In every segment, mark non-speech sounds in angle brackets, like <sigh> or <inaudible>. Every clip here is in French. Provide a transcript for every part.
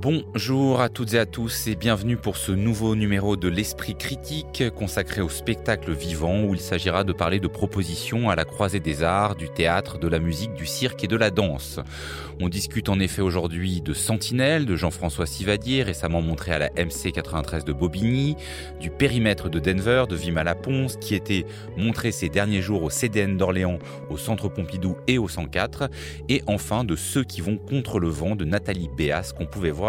Bonjour à toutes et à tous et bienvenue pour ce nouveau numéro de l'Esprit critique consacré au spectacle vivant où il s'agira de parler de propositions à la croisée des arts, du théâtre, de la musique, du cirque et de la danse. On discute en effet aujourd'hui de Sentinelle de Jean-François Sivadier récemment montré à la MC 93 de Bobigny, du périmètre de Denver de Vima Laponce qui était montré ces derniers jours au CDN d'Orléans, au Centre Pompidou et au 104 et enfin de Ceux qui vont contre le vent de Nathalie Béas qu'on pouvait voir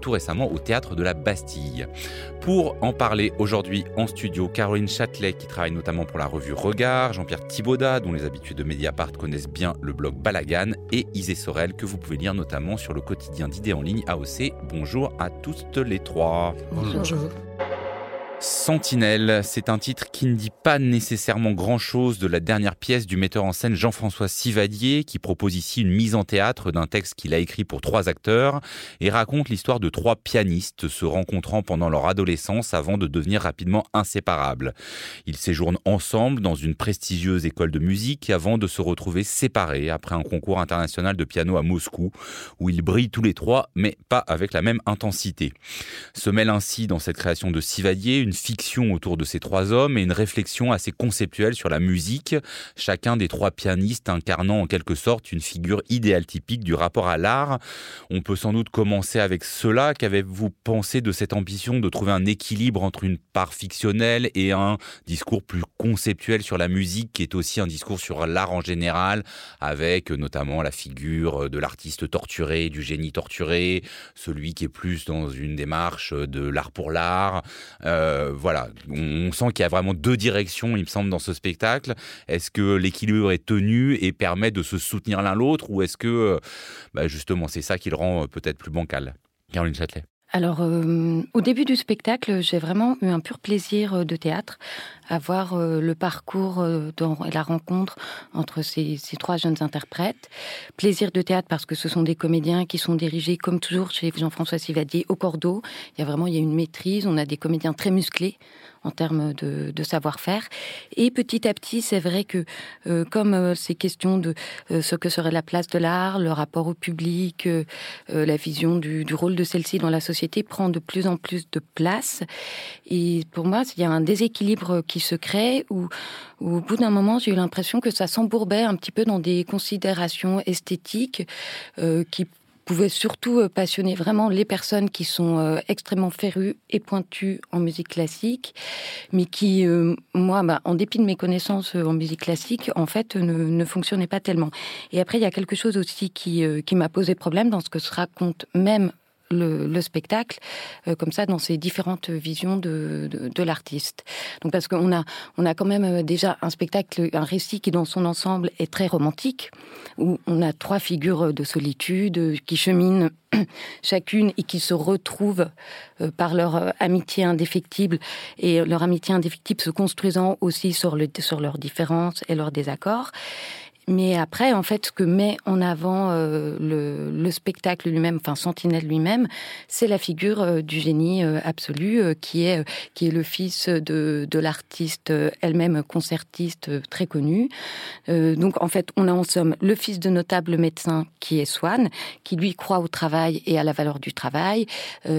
tout récemment au théâtre de la Bastille. Pour en parler aujourd'hui en studio, Caroline Châtelet qui travaille notamment pour la revue Regard, Jean-Pierre Thibaudat dont les habitués de Mediapart connaissent bien le blog Balagan et Isée Sorel que vous pouvez lire notamment sur le quotidien d'idées en ligne AOC. Bonjour à toutes les trois. Bonjour. Sentinelle, c'est un titre qui ne dit pas nécessairement grand-chose de la dernière pièce du metteur en scène Jean-François Sivadier, qui propose ici une mise en théâtre d'un texte qu'il a écrit pour trois acteurs et raconte l'histoire de trois pianistes se rencontrant pendant leur adolescence avant de devenir rapidement inséparables. Ils séjournent ensemble dans une prestigieuse école de musique avant de se retrouver séparés après un concours international de piano à Moscou, où ils brillent tous les trois, mais pas avec la même intensité. Se mêle ainsi dans cette création de Sivadier fiction autour de ces trois hommes et une réflexion assez conceptuelle sur la musique, chacun des trois pianistes incarnant en quelque sorte une figure idéale typique du rapport à l'art. On peut sans doute commencer avec cela. Qu'avez-vous pensé de cette ambition de trouver un équilibre entre une part fictionnelle et un discours plus conceptuel sur la musique qui est aussi un discours sur l'art en général, avec notamment la figure de l'artiste torturé, du génie torturé, celui qui est plus dans une démarche de l'art pour l'art. Euh, euh, voilà, on sent qu'il y a vraiment deux directions, il me semble, dans ce spectacle. Est-ce que l'équilibre est tenu et permet de se soutenir l'un l'autre, ou est-ce que, euh, bah, justement, c'est ça qui le rend euh, peut-être plus bancal? Caroline Châtelet. Alors, au début du spectacle, j'ai vraiment eu un pur plaisir de théâtre, à voir le parcours dans la rencontre entre ces, ces, trois jeunes interprètes. Plaisir de théâtre parce que ce sont des comédiens qui sont dirigés, comme toujours chez Jean-François Sivadier, au cordeau. Il y a vraiment il y a une maîtrise, on a des comédiens très musclés en termes de, savoir-faire. Et petit à petit, c'est vrai que euh, comme euh, ces questions de euh, ce que serait la place de l'art, le rapport au public, la vision du, du rôle de celle-ci dans la société prend de plus en plus de place. Et pour moi, il y a un déséquilibre qui se crée où, où au bout d'un moment, j'ai eu l'impression que ça s'embourbait un petit peu dans des considérations esthétiques qui pouvait surtout euh, passionner vraiment les personnes qui sont euh, extrêmement férues et pointues en musique classique, mais qui, euh, moi, bah, en dépit de mes connaissances en musique classique, en fait, ne, ne fonctionnaient pas tellement. Et après, il y a quelque chose aussi qui, qui m'a posé problème dans ce que se raconte même le, le spectacle euh, comme ça dans ces différentes visions de, de, de l'artiste. Donc parce qu'on a on a quand même euh, déjà un spectacle, un récit qui dans son ensemble est très romantique où on a trois figures de solitude qui cheminent <clears throat> chacune et qui se retrouvent euh, par leur amitié indéfectible et leur amitié indéfectible se construisant aussi sur, le, sur leurs différences et leurs désaccords. Mais après, en fait, ce que met en avant euh, le, le, spectacle lui-même, enfin Sentinelle lui-même, c'est la figure euh, du génie euh, absolu, euh, qui est qui est le fils de, de l'artiste euh, elle-même concertiste euh, très connue. donc, en fait, on a en somme le fils de notable médecin qui est Swann, qui lui croit au travail et à la valeur du travail,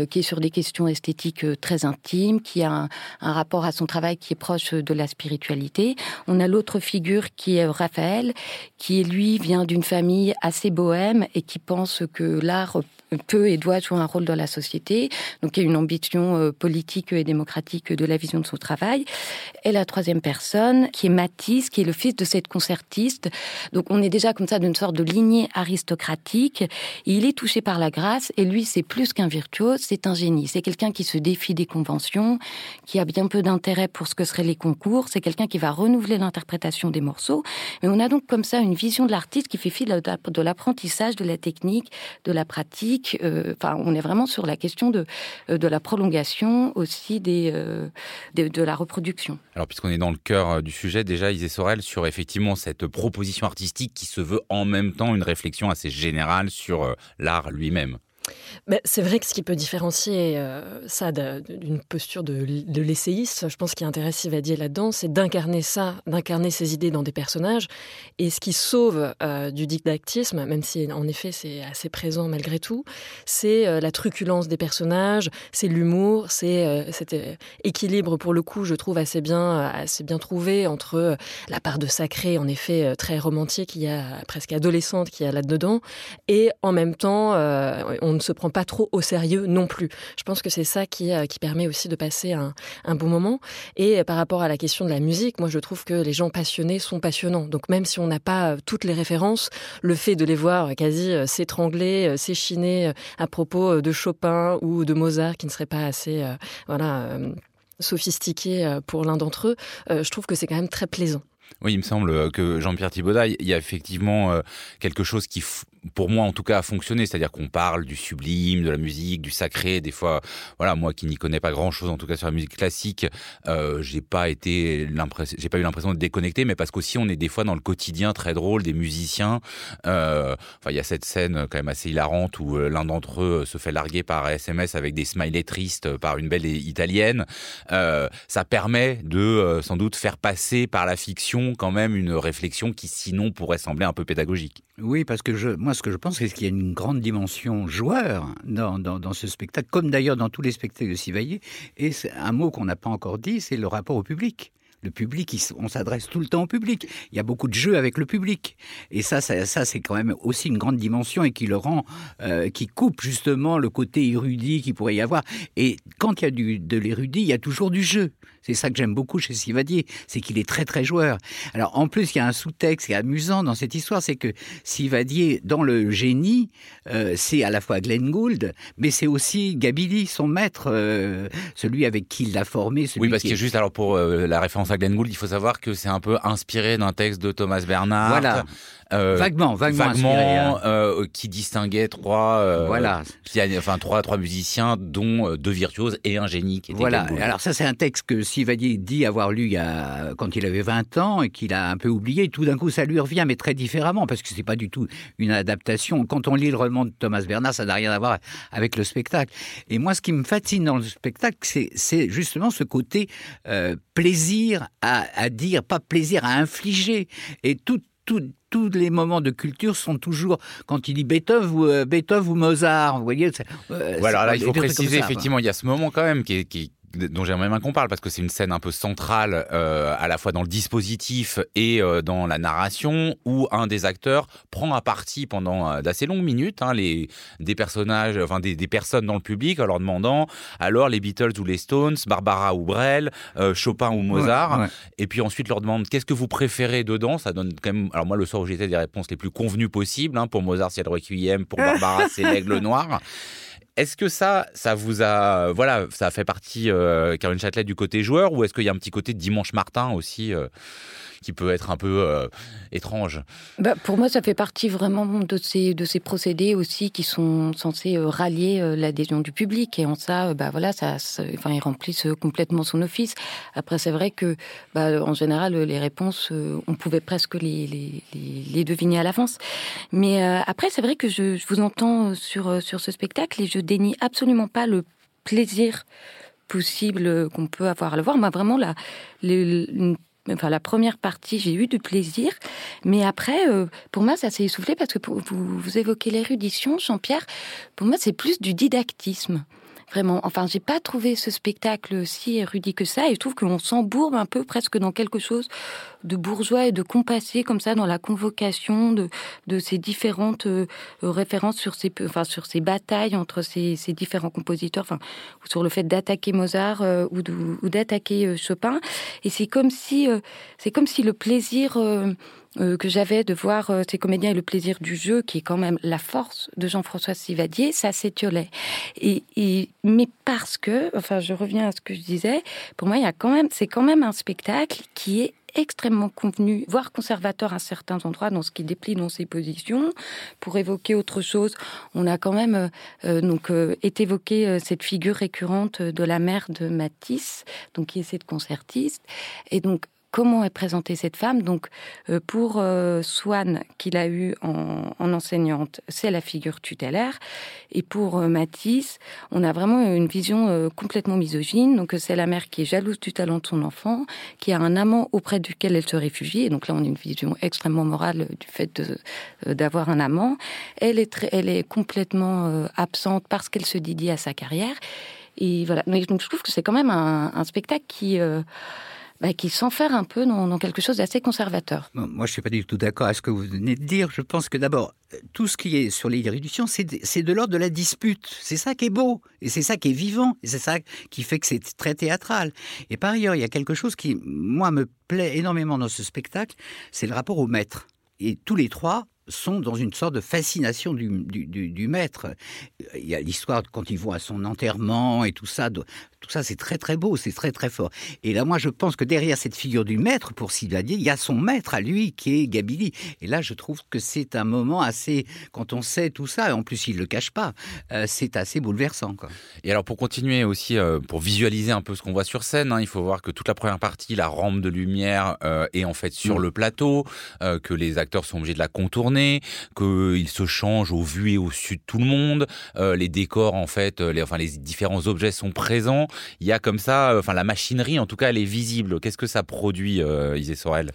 qui est sur des questions esthétiques très intimes, qui a un, un rapport à son travail qui est proche de la spiritualité. On a l'autre figure qui est Raphaël qui lui vient d'une famille assez bohème et qui pense que l'art peut et doit jouer un rôle dans la société. Donc il y a une ambition euh, politique et démocratique de la vision de son travail. Et la troisième personne, qui est Matisse, qui est le fils de cette concertiste. Donc on est déjà comme ça d'une sorte de lignée aristocratique. il est touché par la grâce et lui c'est plus qu'un virtuose, c'est un génie. C'est quelqu'un qui se défie des conventions, qui a bien peu d'intérêt pour ce que seraient les concours. C'est quelqu'un qui va renouveler l'interprétation des morceaux. Mais on a donc comme ça une vision de l'artiste qui fait fi de l'apprentissage, de la technique, de la pratique musique. Enfin, on est vraiment sur la question de, de la prolongation aussi de, de, la reproduction. Alors, puisqu'on est dans le cœur du sujet, déjà, Isée Sorel, sur effectivement cette proposition artistique qui se veut en même temps une réflexion assez générale sur l'art lui-même. C'est vrai que ce qui peut différencier euh, ça d'une posture de, l'essayiste, je pense qu'il intéresse Sivadier là-dedans, c'est d'incarner ça, d'incarner ses idées dans des personnages. Et ce qui sauve euh, du didactisme, même si en effet c'est assez présent malgré tout, c'est euh, la truculence des personnages, c'est l'humour, c'est cet équilibre pour le coup, je trouve assez bien, assez bien trouvé entre la part de sacré, en effet très romantique, il y a presque adolescente qui a là-dedans, et en même temps, on ne se prend pas trop au sérieux non plus. Je pense que c'est ça qui, euh, permet aussi de passer un, bon moment. Et par rapport à la question de la musique, moi je trouve que les gens passionnés sont passionnants. Donc même si on n'a pas euh, toutes les références, le fait de les voir quasi euh, s'étrangler, s'échiner à propos de Chopin ou de Mozart qui ne serait pas assez voilà sophistiqué pour l'un d'entre eux, je trouve que c'est quand même très plaisant. Oui, il me semble que Jean-Pierre Thibaudat, il y a effectivement quelque chose qui pour moi en tout cas, a fonctionné. C'est-à-dire qu'on parle du sublime, de la musique, du sacré. Des fois, voilà, moi qui n'y connais pas grand-chose, en tout cas sur la musique classique, euh, j'ai pas été j'ai pas eu l'impression de déconnecter, mais parce qu'aussi on est des fois dans le quotidien très drôle des musiciens. Euh, enfin, il y a cette scène quand même assez hilarante où euh, l'un d'entre eux se fait larguer par SMS avec des smileys tristes par une belle italienne. Euh, ça permet de euh, sans doute faire passer par la fiction quand même une réflexion qui sinon pourrait sembler un peu pédagogique. Oui, parce que je, moi, ce que je pense, c'est qu'il y a une grande dimension joueur dans, dans, ce spectacle, comme d'ailleurs dans tous les spectacles de Sivaillé. Et un mot qu'on n'a pas encore dit, c'est le rapport au public le public, on s'adresse tout le temps au public. Il y a beaucoup de jeux avec le public. Et ça, ça, ça c'est quand même aussi une grande dimension et qui le rend, euh, qui coupe justement le côté érudit qui pourrait y avoir. Et quand il y a du, de l'érudit, il y a toujours du jeu. C'est ça que j'aime beaucoup chez Sivadier, c'est qu'il est très très joueur. Alors en plus, il y a un sous-texte qui est amusant dans cette histoire, c'est que Sivadier, dans le génie, euh, c'est à la fois Glenn Gould, mais c'est aussi Gabili, son maître, euh, celui avec qui il l'a formé. oui, parce que juste alors pour euh, la référence à Glenn Gould, il faut savoir que c'est un peu inspiré d'un texte de Thomas Bernard. Voilà. Euh, vaguement, vaguement, vaguement hein. euh, qui distinguait trois, euh, voilà, enfin trois, trois musiciens, dont deux virtuoses et un génie. Qui était voilà. Alors ça, c'est un texte que Sivadier dit avoir lu il y a, quand il avait 20 ans et qu'il a un peu oublié. Tout d'un coup, ça lui revient, mais très différemment, parce que c'est pas du tout une adaptation. Quand on lit le roman de Thomas Bernard, ça n'a rien à voir avec le spectacle. Et moi, ce qui me fascine dans le spectacle, c'est justement ce côté euh, plaisir à, à dire, pas plaisir à infliger. Et tout, tout, tous les moments de culture sont toujours, quand il dit Beethoven ou, euh, Beethoven ou Mozart, vous voyez. Euh, voilà, là, il faut préciser, effectivement, il y a ce moment quand même qui, qui dont j'aimerais bien qu'on parle parce que c'est une scène un peu centrale euh, à la fois dans le dispositif et euh, dans la narration où un des acteurs prend à partie pendant euh, d'assez longues minutes hein, les des personnages enfin des, des, personnes dans le public en leur demandant alors les Beatles ou les Stones Barbara ou Brel euh, Chopin ou Mozart ouais, ouais. et puis ensuite leur demande qu'est-ce que vous préférez dedans? Ça donne quand même alors moi le soir où j'étais des réponses les plus convenues possibles hein, pour Mozart c'est le Requiem pour Barbara c'est l'aigle noir est-ce que ça, ça vous a, voilà, ça fait partie, euh, Caroline Châtelet, du côté joueur, ou est-ce qu'il y a un petit côté Dimanche Martin aussi euh, qui peut être un peu euh, étrange? Bah, Pour moi, ça fait partie vraiment de ces, de ces procédés aussi qui sont censés euh, rallier euh, l'adhésion du public. Et en ça, euh, bah, voilà, ça, enfin, ils remplissent complètement son office. Après, c'est vrai que, bah, en général, les réponses, euh, on pouvait presque les, deviner à l'avance. Mais euh, après, c'est vrai que je, je vous entends sur, sur ce spectacle et je dénie absolument pas le plaisir possible qu'on peut avoir à le voir. Moi, vraiment, la, la première partie, j'ai eu du plaisir, mais après, euh, pour moi, ça s'est essoufflé parce que vous évoquez l'érudition, Jean-Pierre. Pour moi, c'est plus du didactisme. Vraiment. Enfin, j'ai pas trouvé ce spectacle si érudit que ça, et je trouve qu'on s'embourbe un peu presque dans quelque chose de bourgeois et de compassé comme ça dans la convocation de, de ces différentes euh, références sur ces, enfin, sur ces batailles entre ces, ces différents compositeurs, enfin, sur le fait d'attaquer Mozart euh, ou, d'attaquer euh, Chopin. Et c'est comme si, c'est comme si le plaisir euh, que j'avais de voir euh, ces comédiens et le plaisir du jeu, qui est quand même la force de Jean-François Sivadier, ça s'étiolait. Et, mais parce que, enfin, je reviens à ce que je disais, pour moi, c'est quand même un spectacle qui est extrêmement convenu, voire conservateur à certains endroits dans ce qui déplie dans ses positions. Pour évoquer autre chose, on a quand même euh, donc euh, été évoqué cette figure récurrente de la mère de Matisse, donc qui est cette concertiste, et donc comment est présentée cette femme. Donc, euh, pour euh, Swann, qu'il a eu en, enseignante, c'est la figure tutélaire. Et pour euh, Matisse, on a vraiment une vision complètement misogyne. Donc, c'est la mère qui est jalouse du talent de son enfant, qui a un amant auprès duquel elle se réfugie. Et donc là, on a une vision extrêmement morale du fait d'avoir un amant. Elle est, elle est complètement absente parce qu'elle se dédie à sa carrière. Et voilà. Donc, je trouve que c'est quand même un, un spectacle qui bah, qui s'enferme un peu dans, quelque chose d'assez conservateur. Moi, je suis pas du tout d'accord avec ce que vous venez de dire. Je pense que d'abord, tout ce qui est sur l'érudition, c'est de, l'ordre de la dispute. C'est ça qui est beau, et c'est ça qui est vivant, et c'est ça qui fait que c'est très théâtral. Et par ailleurs, il y a quelque chose qui, moi, me plaît énormément dans ce spectacle, c'est le rapport au maître. Et tous les trois, sont dans une sorte de fascination du, du, maître. Il y a l'histoire quand ils vont à son enterrement et tout ça. Tout ça, c'est très très beau, c'est très très fort. Et là, moi, je pense que derrière cette figure du maître, pour Sylvadier, il y a son maître à lui qui est Gabili. Et là, je trouve que c'est un moment assez, quand on sait tout ça, et en plus il le cache pas, euh, c'est assez bouleversant. Quoi. Et alors pour continuer aussi, euh, pour visualiser un peu ce qu'on voit sur scène, hein, il faut voir que toute la première partie, la rampe de lumière euh, est en fait sur mm. le plateau, que les acteurs sont obligés de la contourner, qu'ils se changent au vu et au su de tout le monde, les décors en fait, les, enfin les différents objets sont présents il y a comme ça, euh, enfin la machinerie en tout cas, elle est visible. Qu'est-ce que ça produit, euh, Isée Sorel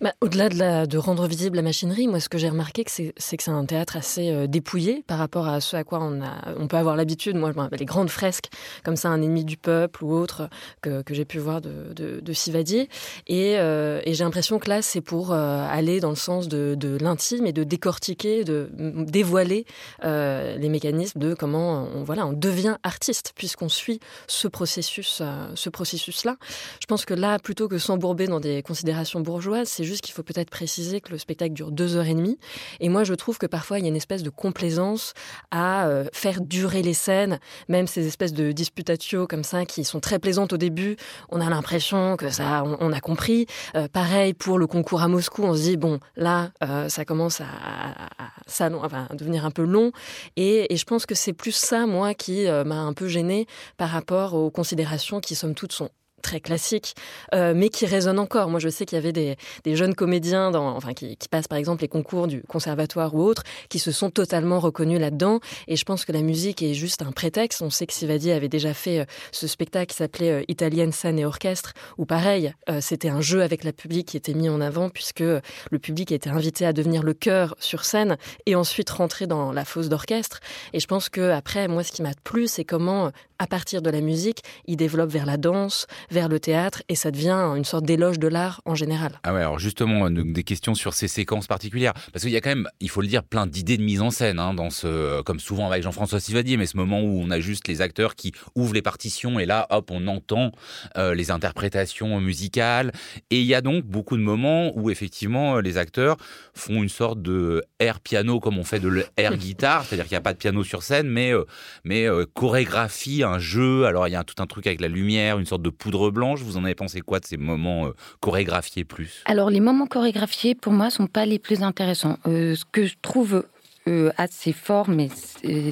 bah, Au-delà de, rendre visible la machinerie, moi, ce que j'ai remarqué, c'est que c'est un théâtre assez euh, dépouillé par rapport à ce à quoi on, peut avoir l'habitude. Moi, les grandes fresques, comme ça, un ennemi du peuple ou autre, que, j'ai pu voir de, Sivadier. Et, euh, et j'ai l'impression que là, c'est pour euh, aller dans le sens de, l'intime et de décortiquer, de dévoiler les mécanismes de comment on, devient artiste, puisqu'on suit ce processus, ce processus-là. Je pense que là, plutôt que s'embourber dans des considérations bourgeoises, juste qu'il faut peut-être préciser que le spectacle dure deux heures et demie. Et moi, je trouve que parfois, il y a une espèce de complaisance à euh, faire durer les scènes, même ces espèces de disputatio comme ça, qui sont très plaisantes au début. On a l'impression que ça, on, a compris. Euh, pareil pour le concours à Moscou, on se dit, bon, là, euh, ça commence à, à, devenir un peu long. Et, et je pense que c'est plus ça, moi, qui m'a un peu gêné par rapport aux considérations qui, somme toute, sont très classique, euh, mais qui résonne encore. Moi, je sais qu'il y avait des, jeunes comédiens, dans, enfin, qui, passent par exemple les concours du conservatoire ou autres, qui se sont totalement reconnus là-dedans. Et je pense que la musique est juste un prétexte. On sait que Sivadi avait déjà fait euh, ce spectacle qui s'appelait euh, Italienne scène et orchestre, où pareil, c'était un jeu avec la public qui était mis en avant, puisque le public était invité à devenir le chœur sur scène et ensuite rentrer dans la fosse d'orchestre. Et je pense que après, moi, ce qui m'a plu, c'est comment à partir de la musique, il développe vers la danse, vers le théâtre, et ça devient une sorte d'éloge de l'art en général. Ah ouais, alors justement, des questions sur ces séquences particulières, parce qu'il y a quand même, il faut le dire, plein d'idées de mise en scène, hein, dans ce, comme souvent avec Jean-François Sivadier, mais ce moment où on a juste les acteurs qui ouvrent les partitions, et là, hop, on entend euh, les interprétations musicales, et il y a donc beaucoup de moments où effectivement les acteurs font une sorte de air piano comme on fait de l'air guitare, c'est-à-dire qu'il n'y a pas de piano sur scène, mais, euh, mais euh, chorégraphie un jeu. Alors il y a tout un truc avec la lumière, une sorte de poudre blanche. Vous en avez pensé quoi de ces moments euh, chorégraphiés plus? Alors les moments chorégraphiés pour moi sont pas les plus intéressants. Euh, ce que je trouve euh, assez fort, mais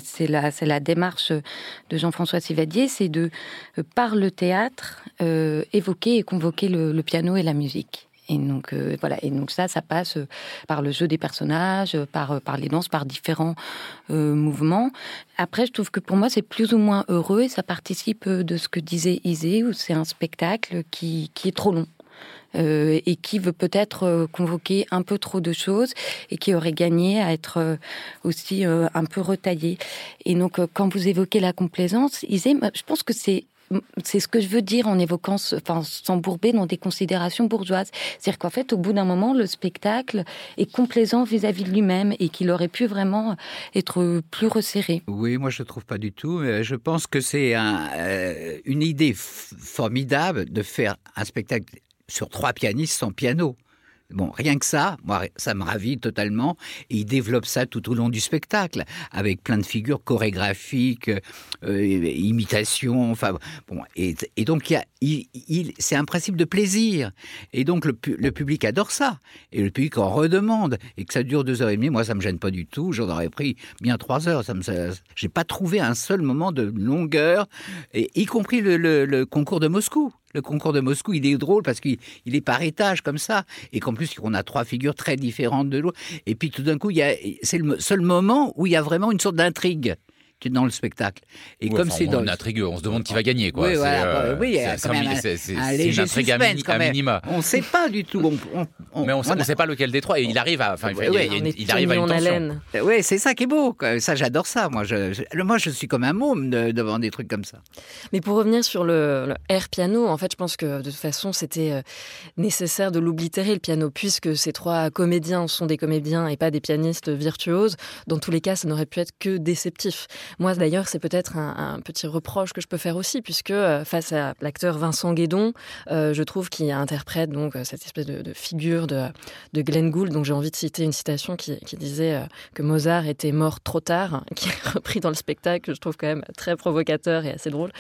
c'est la, la démarche de Jean-François Sivadier, c'est de, par le théâtre, évoquer et convoquer le, piano et la musique. Et donc euh, voilà. Et donc ça, ça passe euh, par le jeu des personnages, euh, par par les danses, par différents mouvements. Après, je trouve que pour moi, c'est plus ou moins heureux et ça participe de ce que disait Isée, où c'est un spectacle qui qui est trop long. et qui veut peut-être convoquer un peu trop de choses et qui aurait gagné à être aussi un peu retaillé. Et donc, quand vous évoquez la complaisance, Isée, je pense que c'est c'est ce que je veux dire en évoquant, enfin, s'embourber dans des considérations bourgeoises. C'est-à-dire qu'en fait, au bout d'un moment, le spectacle est complaisant vis-à-vis de lui-même et qu'il aurait pu vraiment être plus resserré. Oui, moi je ne trouve pas du tout. Je pense que c'est euh, une idée formidable de faire un spectacle sur trois pianistes sans piano. Bon, rien que ça, moi, ça me ravit totalement. Et il développe ça tout au long du spectacle, avec plein de figures chorégraphiques, euh, imitations. Enfin, bon, et, donc il, c'est un principe de plaisir. Et donc le, public adore ça, et le public en redemande. Et que ça dure deux heures et demie, moi, ça me gêne pas du tout. J'en aurais pris bien trois heures. Ça me, j'ai pas trouvé un seul moment de longueur, et y compris le concours de Moscou. Le concours de Moscou, il est drôle parce qu'il est par étage comme ça, et qu'en plus on a trois figures très différentes de l'autre. Et puis tout d'un coup, c'est le seul moment où il y a vraiment une sorte d'intrigue dans le spectacle. Et comme c'est dans intrigue, on se demande qui va gagner quoi. Oui, voilà, oui, c'est un, léger suspense quand même. minima. On ne sait pas du tout. mais on ne sait pas lequel des trois. Et il arrive à, enfin, il, arrive à une tension. Oui, c'est ça qui est beau. Ça, j'adore ça. Moi, je, moi, je suis comme un môme devant des trucs comme ça. Mais pour revenir sur le, air piano, en fait, je pense que de toute façon, c'était euh, nécessaire de l'oblitérer le piano, puisque ces trois comédiens sont des comédiens et pas des pianistes virtuoses. Dans tous les cas, ça n'aurait pu être que déceptif. Moi, d'ailleurs, c'est peut-être un, petit reproche que je peux faire aussi, puisque euh, face à l'acteur Vincent Guédon, euh, je trouve qu'il interprète donc euh, cette espèce de, figure de, de, Glenn Gould. Donc, j'ai envie de citer une citation qui, disait que Mozart était mort trop tard, <laughs> qui est repris dans le spectacle, que je trouve quand même très provocateur et assez drôle.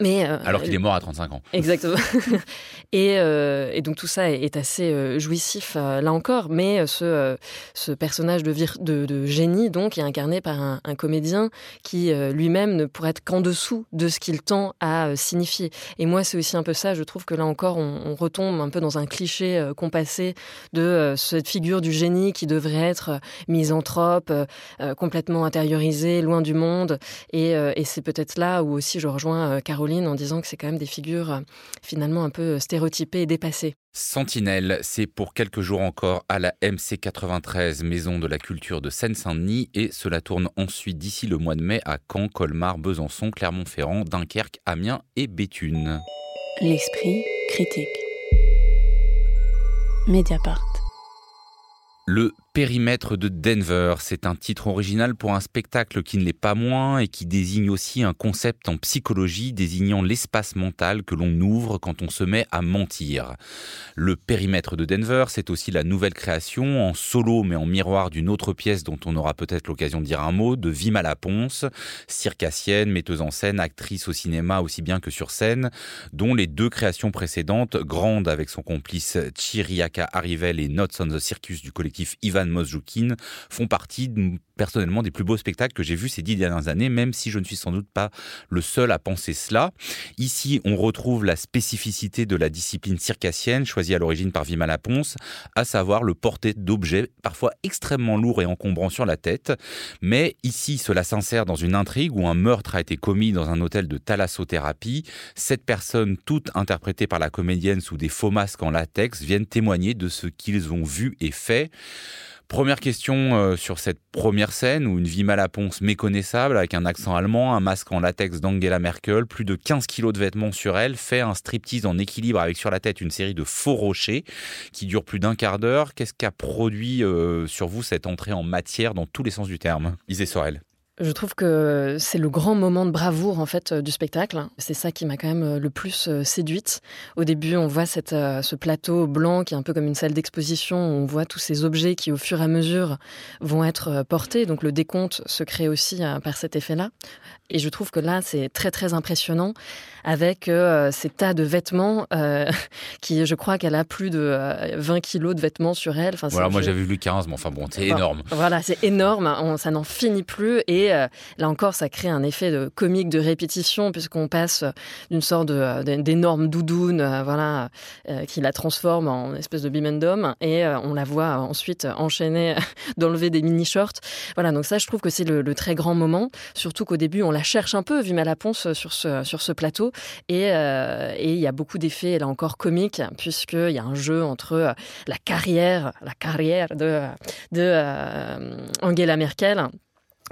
Mais, euh, Alors qu'il est mort à 35 ans. Exactement. <laughs> <laughs> et, euh, et, donc tout ça est, assez euh, jouissif là encore, mais ce, ce personnage de, de, de, génie donc est incarné par un, un comédien qui lui-même ne pourrait être qu'en dessous de ce qu'il tend à signifier. Et moi c'est aussi un peu ça, je trouve que là encore on, on retombe un peu dans un cliché compassé de cette figure du génie qui devrait être misanthrope, complètement intériorisé, loin du monde. Et, et c'est peut-être là où aussi je rejoins Caroline en disant que c'est quand même des figures euh, finalement un peu euh, stéréotypées et dépassées. Sentinelle, c'est pour quelques jours encore à la MC 93, Maison de la Culture de Seine-Saint-Denis, et cela tourne ensuite d'ici le mois de mai à Caen, Colmar, Besançon, Clermont-Ferrand, Dunkerque, Amiens et Béthune. L'esprit critique. Mediapart. Le Périmètre de Denver, c'est un titre original pour un spectacle qui ne l'est pas moins et qui désigne aussi un concept en psychologie désignant l'espace mental que l'on ouvre quand on se met à mentir. Le Périmètre de Denver, c'est aussi la nouvelle création en solo mais en miroir d'une autre pièce dont on aura peut-être l'occasion de dire un mot, de Vima Laponce, circassienne, metteuse en scène, actrice au cinéma aussi bien que sur scène, dont les deux créations précédentes, Grande avec son complice Chiriaka Arrivel et Notes on the Circus du collectif Ivan Ivan font partie personnellement des plus beaux spectacles que j'ai vus ces dix dernières années, même si je ne suis sans doute pas le seul à penser cela. Ici, on retrouve la spécificité de la discipline circassienne, choisie à l'origine par Vima Laponce, à savoir le porter d'objets parfois extrêmement lourds et encombrants sur la tête. Mais ici, cela s'insère dans une intrigue où un meurtre a été commis dans un hôtel de thalassothérapie. Sept personnes, toutes interprétées par la comédienne sous des faux masques en latex, viennent témoigner de ce qu'ils ont vu et fait. Première question euh, sur cette première scène où une vie malaponce méconnaissable avec un accent allemand, un masque en latex d'Angela Merkel, plus de 15 kilos de vêtements sur elle, fait un striptease en équilibre avec sur la tête une série de faux rochers qui dure plus d'un quart d'heure. Qu'est-ce qu'a produit euh, sur vous cette entrée en matière dans tous les sens du terme? Isée Sorel. Je trouve que c'est le grand moment de bravoure en fait du spectacle. C'est ça qui m'a quand même le plus euh, séduite. Au début, on voit cette, euh, ce plateau blanc qui est un peu comme une salle d'exposition. On voit tous ces objets qui, au fur et à mesure, vont être euh, portés. Donc le décompte se crée aussi par cet effet-là. Et je trouve que là, c'est très très impressionnant avec ces tas de vêtements <laughs> qui, je crois qu'elle a plus de 20 kilos de vêtements sur elle. Enfin, voilà, moi j'avais vu 15, mais enfin bon, c'est énorme. Voilà, c'est énorme. On, ça n'en finit plus. Et euh, là encore, ça crée un effet de comique de répétition puisqu'on passe d'une sorte euh, d'énorme doudoune, euh, voilà, qui la transforme en espèce de bimendum et on la voit ensuite enchaîner, <laughs> d'enlever des mini shorts. Voilà, donc ça, je trouve que c'est le, très grand moment. Surtout qu'au début, on la cherche un peu, vu Malaponce sur ce sur ce plateau et il y a beaucoup d'effets là encore comiques puisqu'il y a un jeu entre la carrière, la carrière de Angela Merkel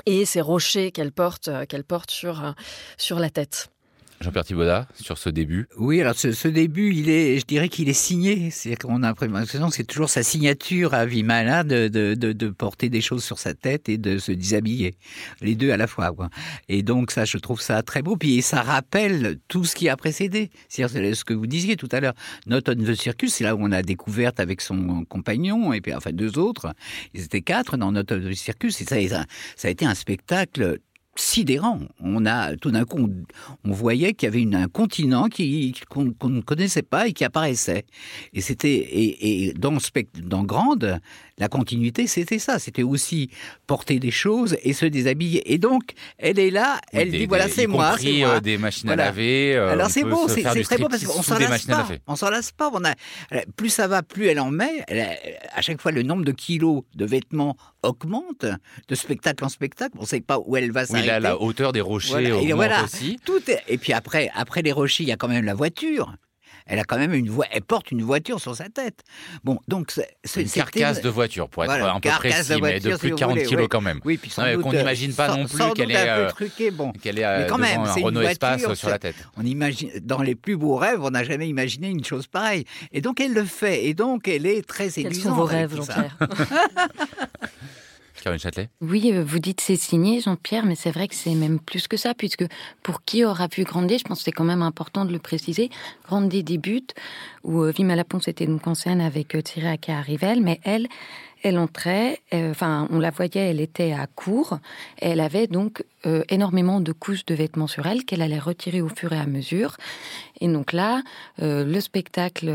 et ces rochers qu'elle porte, euh, qu'elle porte sur, euh, sur la tête. Jean-Pierre Thibaudat, sur ce début Oui, alors ce, ce début, il est, je dirais qu'il est signé. C'est-à-dire qu'on a l'impression c'est toujours sa signature à Vimala de, de, de, de, porter des choses sur sa tête et de se déshabiller. Les deux à la fois. Quoi. Et donc ça, je trouve ça très beau. Puis ça rappelle tout ce qui a précédé. C'est-à-dire ce que vous disiez tout à l'heure. Not on the Circus, c'est là où on a découvert avec son compagnon, et puis enfin deux autres. Ils étaient quatre dans Not on the Circus. Et ça, ça a été un spectacle sidérant. On a tout d'un coup, on, voyait qu'il y avait un continent qu'on ne connaissait pas et qui apparaissait. Et c'était et, dans Grande, la continuité, c'était ça. C'était aussi porter des choses et se déshabiller. Et donc, elle est là, elle des, dit voilà, c'est moi, c'est moi. Euh, des machines voilà. à laver. Euh, Alors c'est beau, c'est très beau parce qu'on s'en lasse pas. On s'en lasse pas. On a, plus ça va, plus elle en met. Elle a, à chaque fois, le nombre de kilos de vêtements augmente de spectacle en spectacle. On ne sait pas où elle va s'arrêter. Oui, là, la hauteur des rochers voilà. augmente et voilà. aussi. Tout est... Et puis après, après les rochers, il y a quand même la voiture. Elle a quand même une voie, elle porte une voiture sur sa tête. Bon, donc c'est une carcasse de voiture pour être voilà, un peu précis, de voiture, mais de plus de 40 voulez, kilos oui. quand même. Oui, puis sans ouais, doute, qu'on n'imagine pas sans, non plus qu'elle est, euh, bon. qu est euh, mais quand même, un c'est Renault une Espace voiture, sur la tête. On imagine, dans les plus beaux rêves, on n'a jamais imaginé une chose pareille. Et donc elle le fait, et donc elle est très séduisante. Quels sont vos rêves, Jean-Pierre? <laughs> Oui, vous dites c'est signé, Jean-Pierre, mais c'est vrai que c'est même plus que ça, puisque pour qui aura vu Grandet, je pense que c'est quand même important de le préciser. Grandet débute, où euh, Vima Laponce était donc en scène avec euh, Thierry Aka à Rivel, mais elle, elle entrait, euh, enfin, on la voyait, elle était à court, elle avait donc euh, énormément de couches de vêtements sur elle qu'elle allait retirer au fur et à mesure. Et donc là, euh, le spectacle,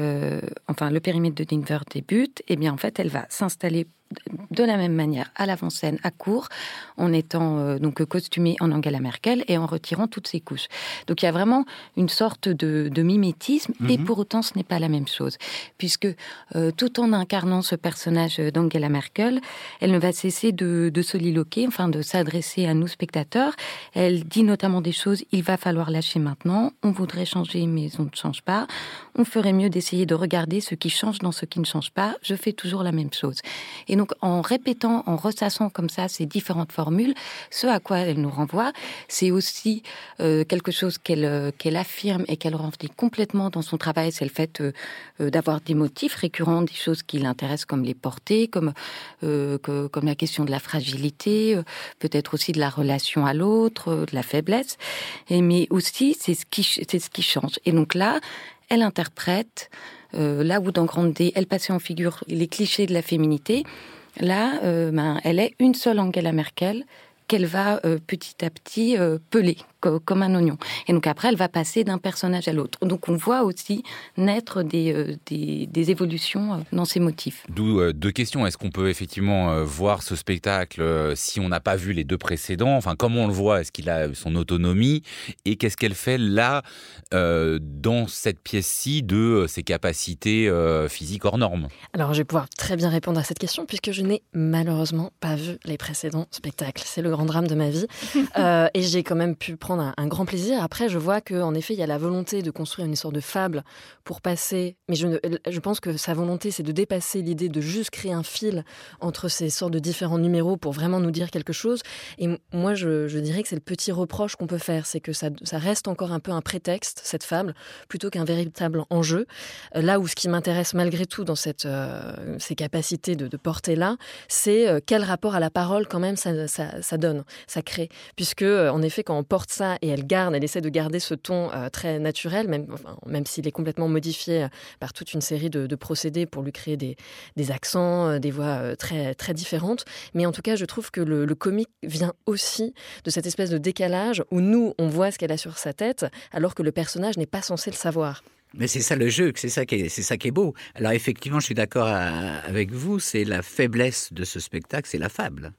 enfin, le périmètre de Denver débute, et bien en fait, elle va s'installer de la même manière à l'avant-scène, à court, en étant donc costumée en Angela Merkel et en retirant toutes ses couches. Donc il y a vraiment une sorte de, de mimétisme, mm -hmm. et pour autant ce n'est pas la même chose, puisque euh, tout en incarnant ce personnage d'Angela Merkel, elle ne va cesser de, de soliloquer, enfin de s'adresser à nous spectateurs. Elle dit notamment des choses il va falloir lâcher maintenant, on voudrait changer mais on ne change pas, on ferait mieux d'essayer de regarder ce qui change dans ce qui ne change pas. Je fais toujours la même chose. Et donc, en répétant, en ressassant comme ça ces différentes formules, ce à quoi elle nous renvoie, c'est aussi euh, quelque chose qu'elle euh, qu'elle affirme et qu'elle revendique complètement dans son travail, c'est le fait euh, d'avoir des motifs récurrents, des choses qui l'intéressent comme les portées, comme, euh, la question de la fragilité, euh, peut-être aussi de la relation à l'autre, euh, de la faiblesse, et, mais aussi c'est ce, qui, ce qui change. Et donc là, elle interprète euh, là où dans Grande D, elle passait en figure les clichés de la féminité, là, euh, ben, elle est une seule Angela Merkel qu'elle va euh, petit à petit euh, peler comme un oignon. Et donc après, elle va passer d'un personnage à l'autre. Donc on voit aussi naître des, euh, des, des évolutions dans ces motifs. D'où deux questions. Est-ce qu'on peut effectivement voir ce spectacle si on n'a pas vu les deux précédents? Enfin, comment on le voit? Est-ce qu'il a son autonomie? Et qu'est-ce qu'elle fait là euh, dans cette pièce-ci de euh, ses capacités euh, physiques hors normes? Alors, je vais pouvoir très bien répondre à cette question puisque je n'ai malheureusement pas vu les précédents spectacles. C'est le grand drame de ma vie. <laughs> euh, et j'ai quand même pu un, grand plaisir. Après, je vois qu'en effet, il y a la volonté de construire une sorte de fable pour passer. Mais je, pense que sa volonté, c'est de dépasser l'idée de juste créer un fil entre ces sortes de différents numéros pour vraiment nous dire quelque chose. Et moi, je, dirais que c'est le petit reproche qu'on peut faire. C'est que ça, reste encore un peu un prétexte, cette fable, plutôt qu'un véritable enjeu. Là où ce qui m'intéresse malgré tout dans cette, euh, ces capacités de, porter là, c'est euh, quel rapport à la parole quand même ça, donne, ça crée. Puisque, euh, en effet, quand on porte ça et elle garde, elle essaie de garder ce ton euh, très naturel, même, même s'il est complètement modifié par toute une série de, de procédés pour lui créer des, des accents, euh, des voix très, très différentes. Mais en tout cas, je trouve que le, le comique vient aussi de cette espèce de décalage où nous, on voit ce qu'elle a sur sa tête, alors que le personnage n'est pas censé le savoir. Mais c'est ça le jeu, c'est ça qui est, c'est ça qui est beau. Alors effectivement, je suis d'accord avec vous, c'est la faiblesse de ce spectacle, c'est la fable.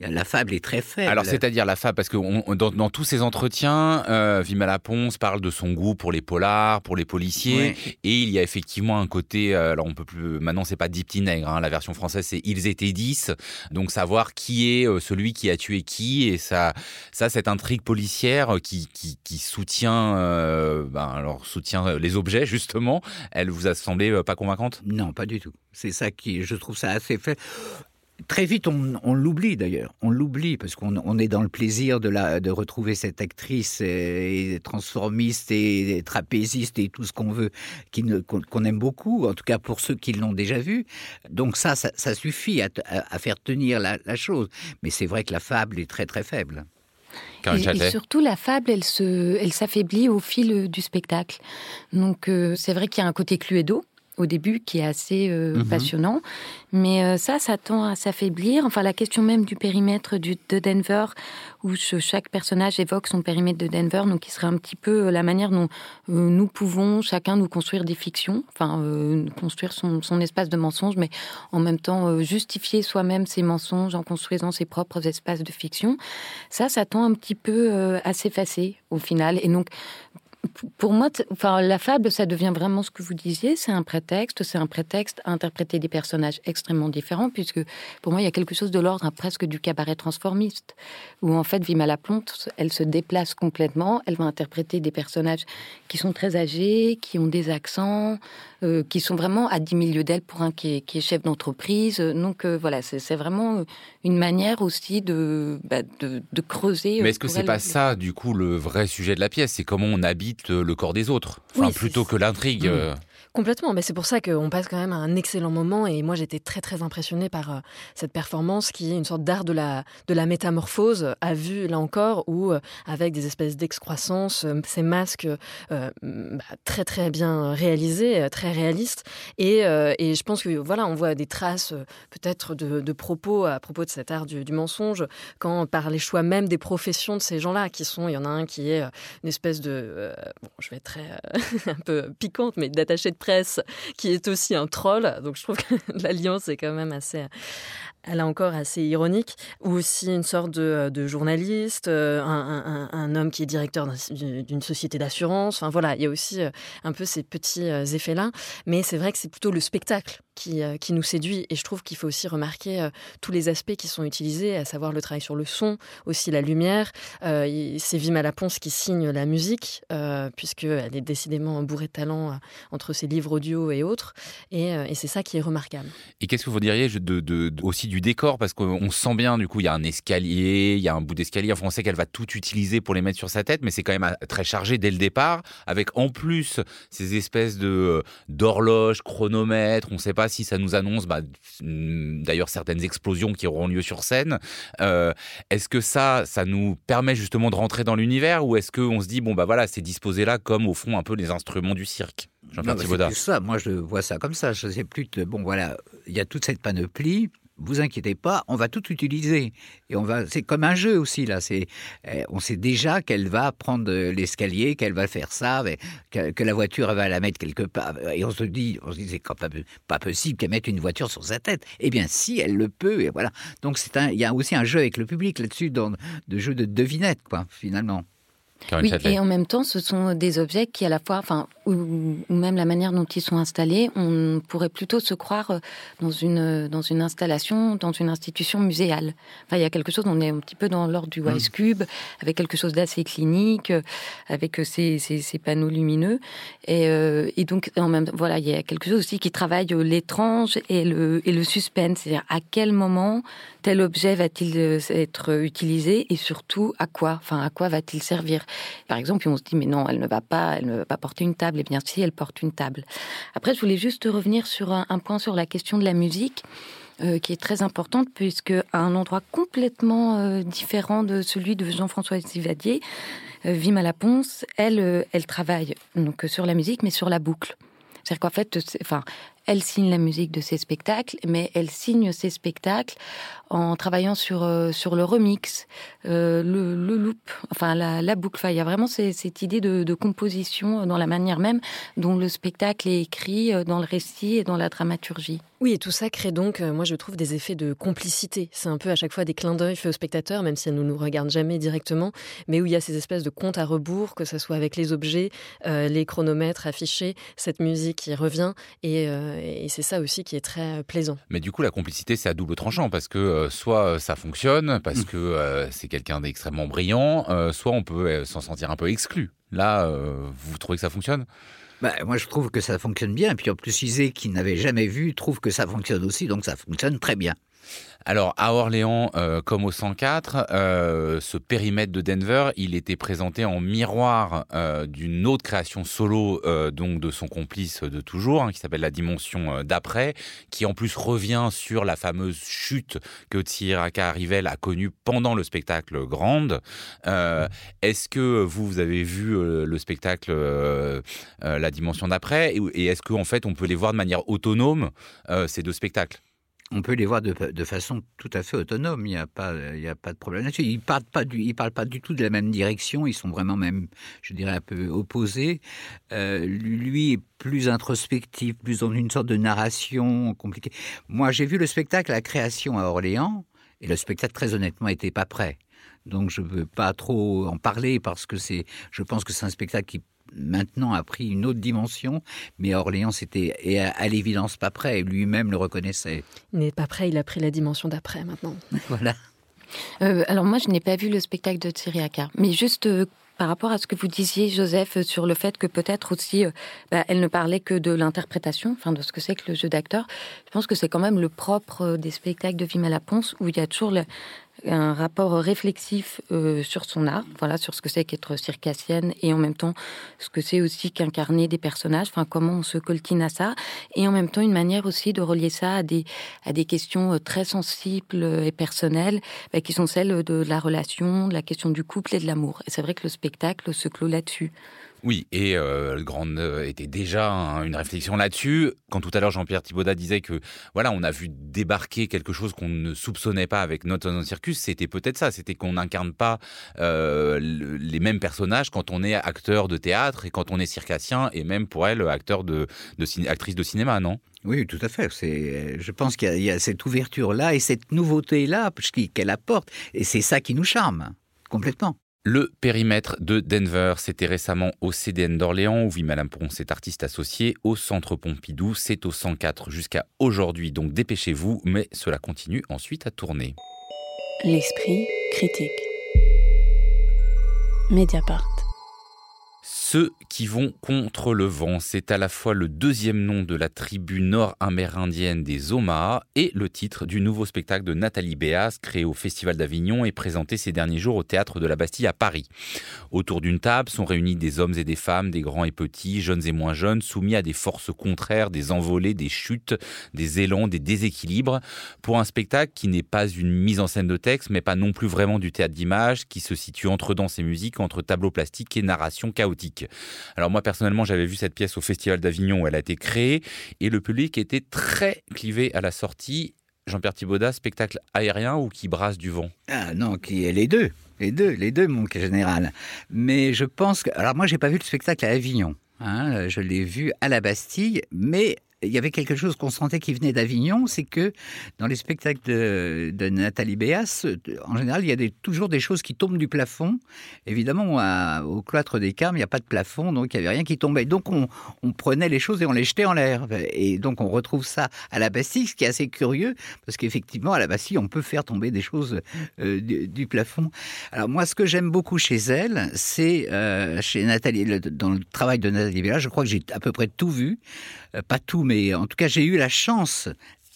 La fable est très faible. Alors, c'est-à-dire la fable, parce que on, dans, dans, tous ces entretiens, euh, Ponce parle de son goût pour les polars, pour les policiers, et il y a effectivement un côté. Euh, alors, on peut plus. Maintenant, c'est pas dix petits nègres. Hein, la version française, c'est ils étaient dix. Donc, savoir qui est euh, celui qui a tué qui, et ça, ça, cette intrigue policière qui, qui, qui soutient, euh, ben, alors soutient les objets justement. Elle vous a semblé euh, pas convaincante? Non, pas du tout. C'est ça qui, je trouve ça assez fait très vite, on, on l'oublie d'ailleurs. On l'oublie parce qu'on on est dans le plaisir de, la, de retrouver cette actrice et transformiste et, trapéziste et tout ce qu'on veut, qu'on aime beaucoup, en tout cas pour ceux qui l'ont déjà vu. Donc ça, ça, ça suffit à, faire tenir la, la chose. Mais c'est vrai que la fable est très très faible. Et, et, surtout, la fable, elle s'affaiblit au fil du spectacle. Donc, euh, c'est vrai qu'il y a un côté cluedo au début qui est assez euh, mmh. passionnant. Mais euh, ça, ça tend à s'affaiblir. Enfin, la question même du périmètre du, de Denver, où chaque personnage évoque son périmètre de Denver, donc qui serait un petit peu euh, la manière dont euh, nous pouvons chacun nous construire des fictions, enfin construire son, son, espace de mensonge, mais en même temps justifier soi-même ses mensonges en construisant ses propres espaces de fiction. Ça, ça tend un petit peu à s'effacer au final. Et donc, pour moi, enfin, la fable, ça devient vraiment ce que vous disiez, c'est un prétexte, c'est un prétexte à interpréter des personnages extrêmement différents, puisque pour moi, il y a quelque chose de l'ordre presque du cabaret transformiste, où en fait, Vima Laplante, elle se déplace complètement, elle va interpréter des personnages qui sont très âgés, qui ont des accents, euh, qui sont vraiment à 10 milieux d'elle pour un qui est, qui est chef d'entreprise. Donc euh, voilà, c'est vraiment une manière aussi de, bah, de, de creuser. Mais est-ce que c'est pas ça, du coup, le vrai sujet de la pièce? C'est comment on habite le corps des autres, enfin, Oui, plutôt que l'intrigue. Mmh. Complètement, mais c'est pour ça qu'on passe quand même un excellent moment et moi j'étais très très impressionnée par euh, cette performance qui est une sorte d'art de la, métamorphose à vue là encore où euh, avec des espèces d'excroissance, euh, ces masques bah, très très bien réalisés, très réalistes. Et, je pense que voilà on voit des traces peut-être de, propos à propos de cet art du, mensonge quand par les choix même des professions de ces gens-là qui sont, il y en a un qui est une espèce de, bon je vais être très <laughs> un peu piquante mais d'attaché de qui est aussi un troll. Donc je trouve que <laughs> l'alliance est quand même assez, a encore assez ironique, ou aussi une sorte de, de journaliste, euh, un, homme qui est directeur d'une société d'assurance. Enfin voilà, il y a aussi euh, un peu ces petits euh, effets-là. Mais c'est vrai que c'est plutôt le spectacle qui, euh, nous séduit. Et je trouve qu'il faut aussi remarquer euh, tous les aspects qui sont utilisés, à savoir le travail sur le son, aussi la lumière. Euh, c'est Vima Laponce qui signe la musique, euh, puisqu'elle est décidément bourrée de talent euh, entre ses livres audio et autres. Et, euh, c'est ça qui est remarquable. Et qu'est-ce que vous diriez de, aussi du décor Parce qu'on sent bien, du coup, il y a un escalier, il y a un bout d'escalier. Enfin, on sait qu'elle va tout utiliser pour les mettre sur sa tête, mais c'est quand même euh, très chargé dès le départ, avec en plus ces espèces de euh, d'horloges, chronomètres. On ne sait pas si ça nous annonce, bah, d'ailleurs, certaines explosions qui auront lieu sur scène. Euh, est-ce que ça, ça nous permet justement de rentrer dans l'univers, ou est-ce qu'on se dit, bon, bah voilà, c'est disposé là comme au fond un peu les instruments du cirque Jean-Pierre moi je vois ça comme ça. Je sais plus. De, bon, voilà, il y a toute cette panoplie vous inquiétez pas, on va tout utiliser et on va. C'est comme un jeu aussi là. C'est, eh, on sait déjà qu'elle va prendre l'escalier, qu'elle va faire ça, que, que, la voiture va la mettre quelque part. Et on se dit, on se dit c'est pas, possible qu'elle mette une voiture sur sa tête. Eh bien, si elle le peut, et voilà. Donc c'est un, il y a aussi un jeu avec le public là-dessus, de jeu de devinette, quoi, finalement. Oui, et en même temps, ce sont des objets qui, à la fois, enfin, ou, ou, même la manière dont ils sont installés, on pourrait plutôt se croire dans une dans une installation, dans une institution muséale. Enfin, il y a quelque chose, on est un petit peu dans l'ordre du Wise Cube, avec quelque chose d'assez clinique, avec ces, ces, ces, panneaux lumineux, et, euh, et donc en même voilà, il y a quelque chose aussi qui travaille l'étrange et le et le suspense, c'est-à-dire à quel moment tel objet va-t-il être utilisé et surtout à quoi, enfin à quoi va-t-il servir? Par exemple, on se dit mais non, elle ne va pas, elle ne va pas porter une table. Eh bien, si elle porte une table. Après, je voulais juste revenir sur un, un point sur la question de la musique. Euh, qui est très importante puisque à un endroit complètement euh, différent de celui de Jean-François Sivadier, euh, Vima Laponce, elle, euh, elle travaille donc sur la musique mais sur la boucle. C'est-à-dire qu'en fait, enfin, elle signe la musique de ses spectacles, mais elle signe ses spectacles en travaillant sur euh, sur le remix, euh, le, loop, enfin la, boucle. Il y a vraiment cette idée de, composition dans la manière même dont le spectacle est écrit, euh, dans le récit et dans la dramaturgie. Oui, et tout ça crée donc, euh, moi je trouve, des effets de complicité. C'est un peu à chaque fois des clins d'œil faits aux spectateurs, même si elles ne nous regardent jamais directement, mais où il y a ces espèces de comptes à rebours, que ce soit avec les objets, euh, les chronomètres affichés, cette musique qui revient, et, euh, et c'est ça aussi qui est très plaisant. Mais du coup, la complicité, c'est à double tranchant, parce que euh, soit ça fonctionne, parce que euh, c'est quelqu'un d'extrêmement brillant, euh, soit on peut s'en sentir un peu exclu. Là, euh, vous trouvez que ça fonctionne? Bah, moi, je trouve que ça fonctionne bien. Et puis en plus, Isée, qui n'avait jamais vu, trouve que ça fonctionne aussi. Donc ça fonctionne très bien. Alors, à Orléans, euh, comme au 104, euh, ce périmètre de Denver, il était présenté en miroir euh, d'une autre création solo, donc de son complice de toujours, hein, qui s'appelle La Dimension d'après, qui en plus revient sur la fameuse chute que Tsiraka Rivel a connue pendant le spectacle Grande. est-ce que vous, vous avez vu le spectacle La Dimension d'après, et, est-ce qu'en fait, on peut les voir de manière autonome, ces deux spectacles? On peut les voir de, façon tout à fait autonome. Il n'y a pas, de problème là-dessus. Ils parlent pas du, parlent pas du tout de la même direction. Ils sont vraiment même, je dirais, un peu opposés. Euh, lui est plus introspectif, plus dans une sorte de narration compliquée. Moi, j'ai vu le spectacle La Création à Orléans, et le spectacle, très honnêtement, n'était pas prêt. Donc, je ne veux pas trop en parler parce que c'est, je pense que c'est un spectacle qui maintenant a pris une autre dimension, mais Orléans c'était à, l'évidence pas prêt, lui-même le reconnaissait. Il n'est pas prêt, il a pris la dimension d'après maintenant. <laughs> voilà. Euh, alors moi, je n'ai pas vu le spectacle de Thierry Accard, mais juste euh, par rapport à ce que vous disiez, Joseph, sur le fait que peut-être aussi, euh, bah, elle ne parlait que de l'interprétation, enfin de ce que c'est que le jeu d'acteur. Je pense que c'est quand même le propre des spectacles de Vimala Ponce, où il y a toujours le, un rapport réflexif euh, sur son art, voilà, sur ce que c'est qu'être circassienne et en même temps ce que c'est aussi qu'incarner des personnages, enfin comment on se coltine à ça, et en même temps une manière aussi de relier ça à des, à des questions euh, très sensibles et personnelles, bah, qui sont celles de la relation, de la question du couple et de l'amour. Et c'est vrai que le spectacle se clôt là-dessus. Oui, et euh, le Grand était déjà une réflexion là-dessus. Quand tout à l'heure Jean-Pierre Thibaudat disait que voilà, on a vu débarquer quelque chose qu'on ne soupçonnait pas avec Not on Circus, c'était peut-être ça. C'était qu'on n'incarne pas euh, les mêmes personnages quand on est acteur de théâtre et quand on est circassien et même pour elle acteur de, actrice de cinéma, non? Oui, tout à fait. C'est, je pense qu'il y a cette ouverture-là et cette nouveauté-là qu'elle apporte. Et c'est ça qui nous charme, complètement. Le périmètre de Denver, c'était récemment au CDN d'Orléans, où vit Madame Ponce est artiste associée, au Centre Pompidou, c'est au 104 jusqu'à aujourd'hui, donc dépêchez-vous, mais cela continue ensuite à tourner. L'esprit critique. Mediapart. Ceux qui vont contre le vent, c'est à la fois le deuxième nom de la tribu nord-amérindienne des Omaha et le titre du nouveau spectacle de Nathalie Béas, créé au Festival d'Avignon et présenté ces derniers jours au Théâtre de la Bastille à Paris. Autour d'une table sont réunis des hommes et des femmes, des grands et petits, jeunes et moins jeunes, soumis à des forces contraires, des envolées, des chutes, des élans, des déséquilibres, pour un spectacle qui n'est pas une mise en scène de texte, mais pas non plus vraiment du théâtre d'image, qui se situe entre danse et musique, entre tableau plastique et narration chaotique. Alors moi personnellement, j'avais vu cette pièce au Festival d'Avignon où elle a été créée et le public était très clivé à la sortie. Jean-Pierre Thibaudat, spectacle aérien ou qui brasse du vent? Ah non, qui est les deux, les deux, les deux, mon général. Mais je pense que, alors moi, j'ai pas vu le spectacle à Avignon. Hein, je l'ai vu à la Bastille, mais il y avait quelque chose qu'on sentait qui venait d'Avignon, c'est que dans les spectacles de, Nathalie Béas, en général, il y a toujours des choses qui tombent du plafond. Évidemment, au cloître des Carmes, il n'y a pas de plafond, donc il n'y avait rien qui tombait. Donc on, prenait les choses et on les jetait en l'air. Et donc on retrouve ça à la Bastille, ce qui est assez curieux, parce qu'effectivement, à la Bastille, on peut faire tomber des choses euh, du, plafond. Alors moi, ce que j'aime beaucoup chez elle, c'est euh, chez Nathalie, dans le travail de Nathalie Béas, je crois que j'ai à peu près tout vu. Euh, pas tout, mais en tout cas, j'ai eu la chance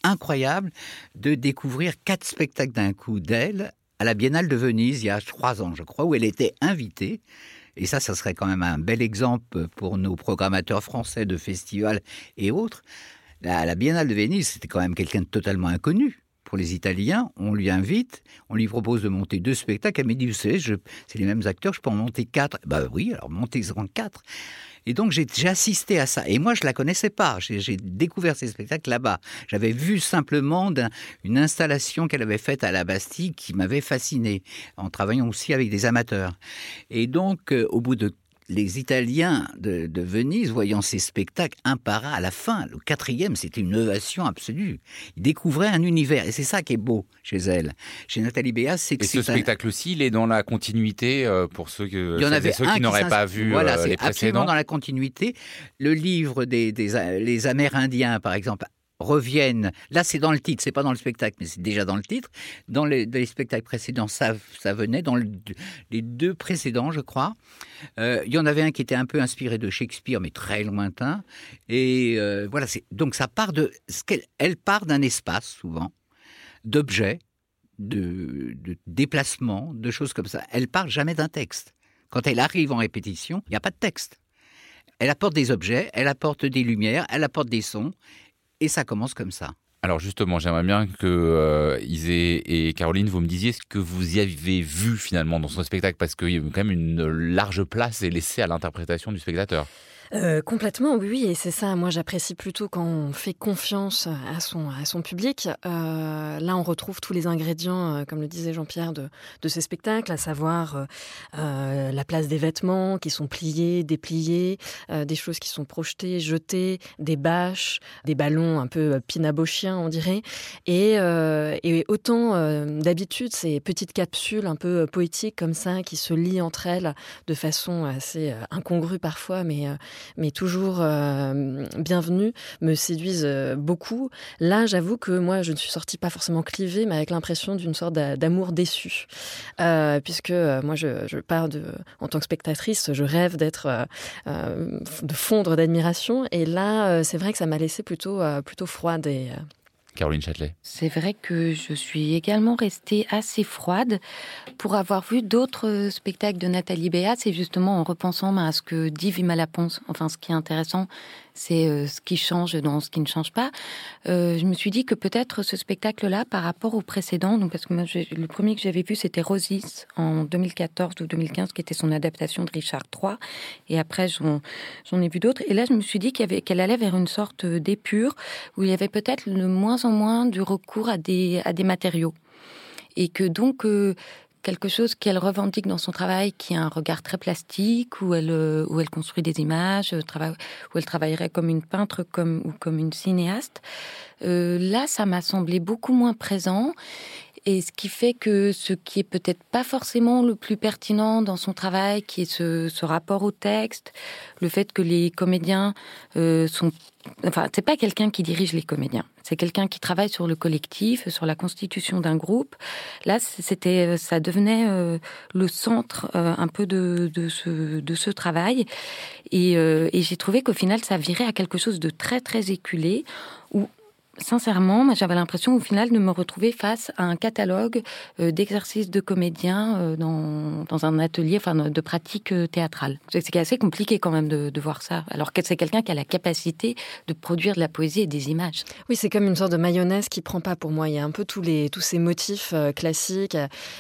incroyable de découvrir quatre spectacles d'un coup d'elle à la Biennale de Venise il y a trois ans, je crois, où elle était invitée. Et ça, ça serait quand même un bel exemple pour nos programmateurs français de festivals et autres. La, la Biennale de Venise, c'était quand même quelqu'un de totalement inconnu pour les Italiens. On lui invite, on lui propose de monter deux spectacles. Elle me dit, c'est les mêmes acteurs, je peux en monter quatre. Bah oui, alors montez-en quatre. Et donc j'ai assisté à ça. Et moi, je la connaissais pas. J'ai découvert ces spectacles là-bas. J'avais vu simplement une installation qu'elle avait faite à la Bastille qui m'avait fasciné, en travaillant aussi avec des amateurs. Et donc, euh, au bout de les Italiens de, Venise, voyant ces spectacles un par un, à la fin, le quatrième, c'était une ovation absolue. Ils découvraient un univers, et c'est ça qui est beau chez elle. Chez Nathalie Béas, c'est que Et ce spectacle aussi, il est dans la continuité euh, pour ceux, que, Il y en avait ceux qui n'auraient pas vu voilà, euh, les précédents. absolument dans la continuité. Le livre des, des les Amérindiens, par exemple, reviennent. Là, c'est dans le titre, c'est pas dans le spectacle, mais c'est déjà dans le titre. Dans les, spectacles précédents, ça, ça venait. Dans les deux précédents, je crois, euh, il y en avait un qui était un peu inspiré de Shakespeare, mais très lointain. Et euh, voilà, donc ça part de, elle part d'un espace souvent d'objets, de, de déplacements, de choses comme ça. Elle parle jamais d'un texte. Quand elle arrive en répétition, il n'y a pas de texte. Elle apporte des objets, elle apporte des lumières, elle apporte des sons, et ça commence comme ça. Alors justement, j'aimerais bien que euh, Isée et Caroline, vous me disiez ce que vous y avez vu finalement dans son spectacle, parce qu'il y a quand même une large place est laissée à l'interprétation du spectateur. Euh, complètement, oui, et c'est ça. Moi, j'apprécie plutôt quand on fait confiance à son, à son public. Euh, là, on retrouve tous les ingrédients, euh, comme le disait Jean-Pierre, de, de ces spectacles, à savoir euh, euh, la place des vêtements qui sont pliés, dépliés, euh, des choses qui sont projetées, jetées, des bâches, des ballons un peu pinabochiens, on dirait. Et, et autant d'habitude, ces petites capsules un peu poétiques comme ça, qui se lient entre elles de façon assez incongrue parfois, mais mais toujours euh, bienvenue, me séduisent euh, beaucoup. Là, j'avoue que moi, je ne suis sortie pas forcément clivée, mais avec l'impression d'une sorte d'amour déçu. Euh, puisque euh, moi, je, je, pars de, en tant que spectatrice, je rêve d'être, de fondre d'admiration. Et là, c'est vrai que ça m'a laissé plutôt, plutôt froide et, Caroline Châtelet. C'est vrai que je suis également restée assez froide pour avoir vu d'autres spectacles de Nathalie Béat. C'est justement en repensant à ce que dit Vima Ponce. Enfin, ce qui est intéressant, c'est euh, ce qui change dans ce qui ne change pas. Euh, je me suis dit que peut-être ce spectacle-là, par rapport au précédent, donc parce que le premier que j'avais vu, c'était Rosis en 2014 ou 2015, qui était son adaptation de Richard III. Et après, j'en ai vu d'autres. Et là, je me suis dit qu'elle qu allait vers une sorte d'épure où il y avait peut-être le moins en moins du recours à des, à des matériaux. Et que donc, euh, quelque chose qu'elle revendique dans son travail, qui a un regard très plastique, où elle, où elle construit des images, où elle travaillerait comme une peintre comme, ou comme une cinéaste. Euh, là, ça m'a semblé beaucoup moins présent. Et ce qui fait que ce qui est peut-être pas forcément le plus pertinent dans son travail, qui est ce, ce rapport au texte, le fait que les comédiens euh, sont, enfin, c'est pas quelqu'un qui dirige les comédiens, c'est quelqu'un qui travaille sur le collectif, sur la constitution d'un groupe. Là, c'était, ça devenait euh, le centre euh, un peu de, de, ce, de ce travail, et, euh, et j'ai trouvé qu'au final, ça virait à quelque chose de très très éculé où sincèrement, j'avais l'impression au final de me retrouver face à un catalogue euh, d'exercices de comédiens euh, dans, dans, un atelier enfin, de pratique euh, théâtrale. C'est assez compliqué quand même de, de voir ça, alors que c'est quelqu'un qui a la capacité de produire de la poésie et des images. Oui, c'est comme une sorte de mayonnaise qui prend pas pour moi. Il y a un peu tous, les, tous ces motifs classiques,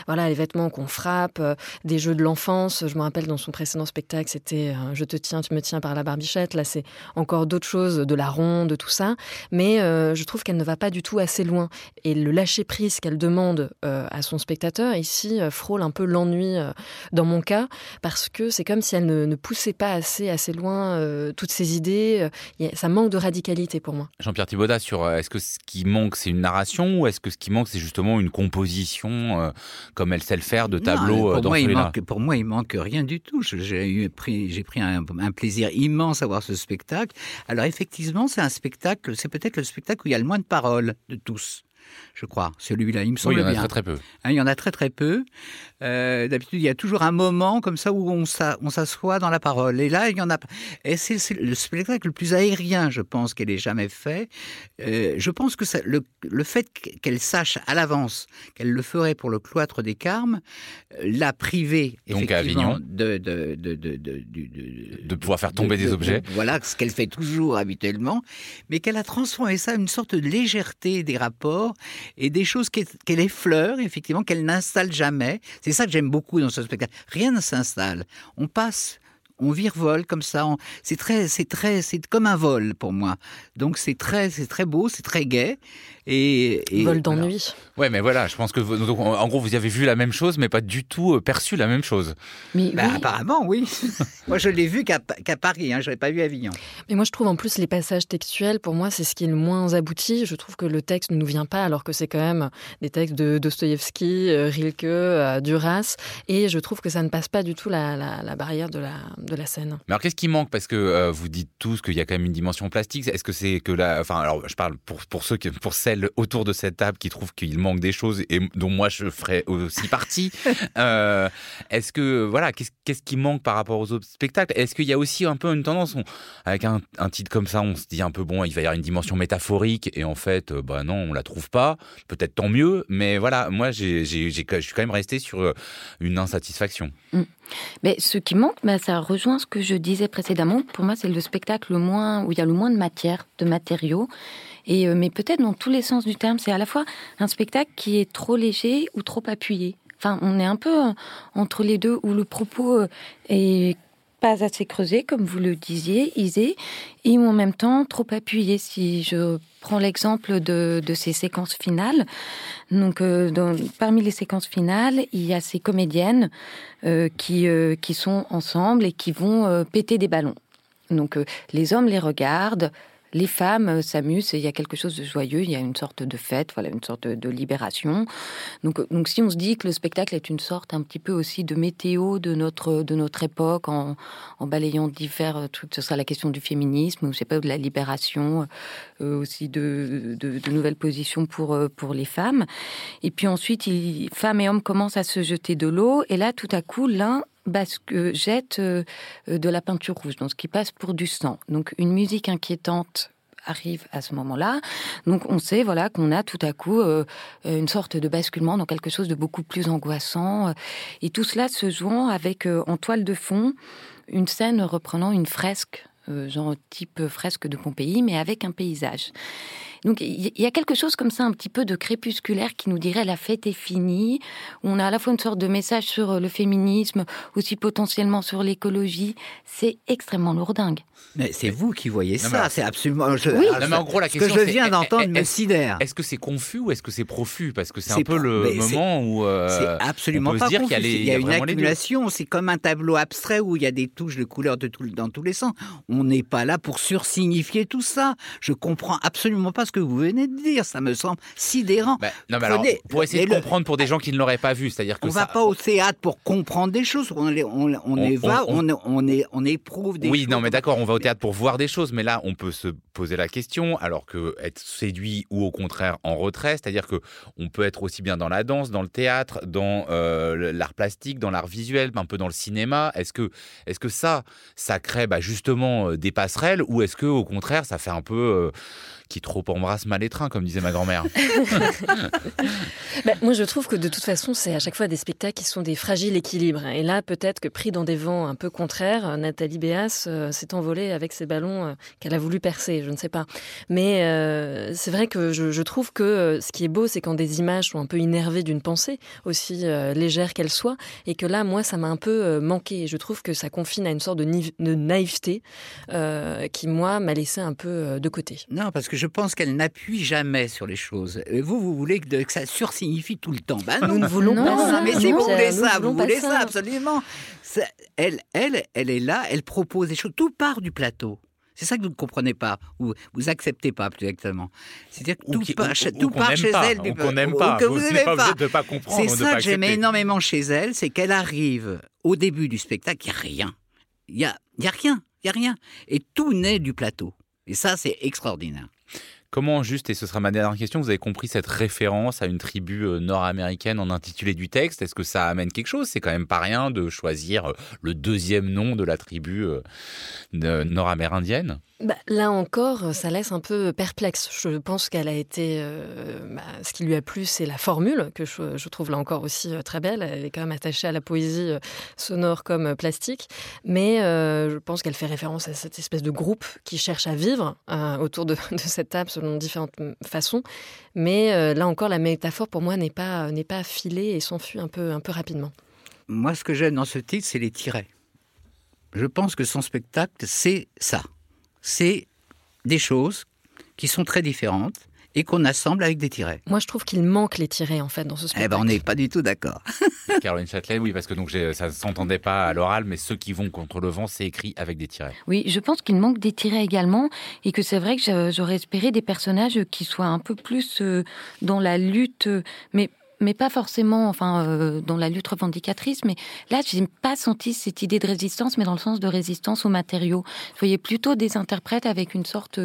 voilà, les vêtements qu'on frappe, des jeux de l'enfance. Je me rappelle dans son précédent spectacle, c'était Je te tiens, tu me tiens par la barbichette. Là, c'est encore d'autres choses, de la ronde, tout ça. Mais je trouve qu'elle ne va pas du tout assez loin. Et le lâcher-prise qu'elle demande euh, à son spectateur, ici, euh, frôle un peu l'ennui euh, dans mon cas, parce que c'est comme si elle ne, ne, poussait pas assez, assez loin euh, toutes ses idées. Euh, ça manque de radicalité pour moi. Jean-Pierre Thibaudat, sur euh, est-ce que ce qui manque, c'est une narration ou est-ce que ce qui manque, c'est justement une composition euh, comme elle sait le faire de tableaux non, dans moi, il manque, Pour moi, il manque rien du tout. J'ai pris, pris un, un plaisir immense à voir ce spectacle. Alors effectivement, c'est un spectacle, c'est peut-être le spectacle où il y a le moins de paroles de tous je crois. Celui-là, il me semble oui, il y en a bien. très très peu. Hein, il y en a très très peu. Euh, D'habitude, il y a toujours un moment comme ça où on s'assoit dans la parole. Et là, il y en a. Et c'est le spectacle le plus aérien, je pense, qu'elle ait jamais fait. Euh, je pense que ça, le, le fait qu'elle sache à l'avance qu'elle le ferait pour le cloître des Carmes, euh, l'a privée Donc à Avignon. de, de, de, de, pouvoir faire tomber des objets. voilà ce qu'elle fait toujours habituellement, mais qu'elle a transformé ça une sorte de légèreté des rapports et des choses qu'elle qu effleure, effectivement, qu'elle n'installe jamais. C'est ça que j'aime beaucoup dans ce spectacle. Rien ne s'installe. On passe on virevole comme ça. C'est très, c'est très, c'est comme un vol pour moi. Donc c'est très, c'est très beau, c'est très gai. Et, et vol d'ennui. Voilà. Ouais, mais voilà, je pense que vous, donc, en gros vous avez vu la même chose, mais pas du tout euh, perçu la même chose. Mais bah, oui. apparemment oui. <laughs> moi je l'ai vu qu'à qu Paris, hein, je l'ai pas vu à Avignon. Mais moi je trouve en plus les passages textuels, pour moi c'est ce qui est le moins abouti. Je trouve que le texte ne nous vient pas, alors que c'est quand même des textes de Dostoïevski, euh, Rilke, euh, Duras, et je trouve que ça ne passe pas du tout la, la, la barrière de la de la scène. Mais alors qu'est-ce qui manque? Parce que euh, vous dites tous qu'il y a quand même une dimension plastique. Est-ce que c'est que là, enfin, alors je parle pour pour ceux qui, pour celles autour de cette table qui trouvent qu'il manque des choses et dont moi je ferais aussi partie. <laughs> euh, Est-ce que voilà, qu'est-ce qui manque par rapport aux autres spectacles? Est-ce qu'il y a aussi un peu une tendance? On, avec un, un, titre comme ça, on se dit un peu bon, il va y avoir une dimension métaphorique et en fait, euh, bah non, on la trouve pas. Peut-être tant mieux, mais voilà, moi je suis quand même resté sur une insatisfaction. Mm. Mais ce qui manque, bah, ça rejoint ce que je disais précédemment. Pour moi, c'est le spectacle le moins où il y a le moins de matière, de matériaux. Et euh, mais peut-être dans tous les sens du terme, c'est à la fois un spectacle qui est trop léger ou trop appuyé. Enfin, on est un peu euh, entre les deux où le propos euh, est pas assez creusé, comme vous le disiez, Isée, et en même temps trop appuyé. Si je prends l'exemple de, de, ces séquences finales, donc euh, parmi les séquences finales, il y a ces comédiennes euh, qui, euh, qui sont ensemble et qui vont péter des ballons. Donc les hommes les regardent, les femmes euh, s'amusent, il y a quelque chose de joyeux, il y a une sorte de fête, voilà, une sorte de libération. Donc, euh, donc si on se dit que le spectacle est une sorte un petit peu aussi de météo de notre, de notre époque, en, en balayant divers trucs, ce sera la question du féminisme, ou sais pas, de la libération, euh, aussi de, nouvelles positions pour, pour les femmes. Et puis ensuite, femmes et hommes commencent à se jeter de l'eau, et là, tout à coup, l'un basque, jette euh, de la peinture rouge, donc ce qui passe pour du sang. Donc une musique inquiétante arrive à ce moment-là. Donc on sait voilà qu'on a tout à coup euh, une sorte de basculement dans quelque chose de beaucoup plus angoissant et tout cela se jouant avec euh, en toile de fond une scène reprenant une fresque euh, genre type fresque de Pompéi mais avec un paysage. Donc il y a quelque chose comme ça, un petit peu de crépusculaire qui nous dirait la fête est finie. On a à la fois une sorte de message sur euh, le féminisme, aussi potentiellement sur l'écologie. C'est extrêmement lourdingue. Mais c'est vous qui voyez non, ça, c'est absolument. Je, oui. non, mais en gros, la question, ce que je viens d'entendre me sidère. Est-ce que c'est confus ou est-ce que c'est profus? Parce que c'est un peu le moment où. Euh, c'est absolument pas confus. Il y a, les, il y a, il y a une accumulation. C'est comme un tableau abstrait où il y a des touches de couleurs de tout, dans tous les sens. On n'est pas là pour sursignifier tout ça. Je comprends absolument pas ce que vous venez de dire. Ça me semble sidérant. Ben, non, mais alors, pour essayer de le... comprendre pour des gens qui ne l'auraient pas vu, c'est-à-dire que on ça... va pas au théâtre pour comprendre des choses. On, on, on, on est va, on, est, on éprouve des oui, choses. Oui, non, mais d'accord, on va au théâtre pour voir des choses, mais là, on peut se poser la question, alors que être séduit ou au contraire en retrait, c'est-à-dire que on peut être aussi bien dans la danse, dans le théâtre, dans euh, l'art plastique, dans l'art visuel, un peu dans le cinéma. Est-ce que, est-ce que ça, ça crée bah, justement des passerelles, ou est-ce que au contraire, ça fait un peu euh, qui trop embrasse mal les trains, comme disait ma grand-mère. <laughs> <laughs> bah, moi, je trouve que de toute façon, c'est à chaque fois des spectacles qui sont des fragiles équilibres. Et là, peut-être que pris dans des vents un peu contraires, Nathalie Béas euh, s'est envolée avec ses ballons euh, qu'elle a voulu percer, je ne sais pas. Mais euh, c'est vrai que je, je, trouve que ce qui est beau, c'est quand des images sont un peu innervées d'une pensée, aussi euh, légère qu'elle soit, et que là, moi, ça m'a un peu euh, manqué. Je trouve que ça confine à une sorte de, de naïveté euh, qui, moi, m'a laissé un peu de côté. Non, parce que je pense qu'elle n'appuie jamais sur les choses. Et vous, vous voulez que, que ça sursignifie tout le temps. Ben, nous ne voulons non, pas ça. Mais si non, vous voulez ça, vous voulez ça. ça, absolument. Ça, elle, elle, elle est là, elle propose des choses. Tout part du plateau. C'est ça que vous ne comprenez pas, ou vous acceptez pas plus exactement. C'est-à-dire que tout qui, part, ou, tout ou part chez pas, elle, ou qu'on n'aime pas, que vous n'aimez pas. pas. De pas comprendre, c'est ça que j'aimais accepter. énormément chez elle, c'est qu'elle arrive au début du spectacle, il n'y a rien. Il n'y a, y a rien, il n'y a rien. Et tout naît du plateau. Et ça, c'est extraordinaire. Comment, juste, et ce sera ma dernière question, vous avez compris cette référence à une tribu euh, nord-américaine en intitulé du texte? Est-ce que ça amène quelque chose? C'est quand même pas rien de choisir euh, le deuxième nom de la tribu euh, nord-amérindienne? Bah, là encore, ça laisse un peu perplexe. Je pense qu'elle a été. Bah, ce qui lui a plu, c'est la formule, que je, trouve là encore aussi très belle. Elle est quand même attachée à la poésie sonore comme plastique. Mais je pense qu'elle fait référence à cette espèce de groupe qui cherche à vivre autour <laughs> de, cette table selon différentes façons. Mais euh, là encore, la métaphore pour moi n'est pas, n'est pas affilée et s'enfuit un peu, un peu rapidement. Moi, ce que j'aime dans ce titre, c'est les tirets. Je pense que son spectacle, c'est ça c'est des choses qui sont très différentes et qu'on assemble avec des tirets. Moi, je trouve qu'il manque les tirets, en fait, dans ce spectacle. Eh ben, on n'est pas du tout d'accord. Caroline Châtelet, oui, parce que donc ça ne s'entendait pas à l'oral, mais ceux qui vont contre le vent, c'est écrit avec des tirets. Oui, je pense qu'il manque des tirets également, et que c'est vrai que j'aurais espéré des personnages qui soient un peu plus dans la lutte, mais mais pas forcément, enfin, euh, dans la lutte revendicatrice. Mais là, j'ai pas senti cette idée de résistance, mais dans le sens de résistance aux matériaux. Je voyais plutôt des interprètes avec une sorte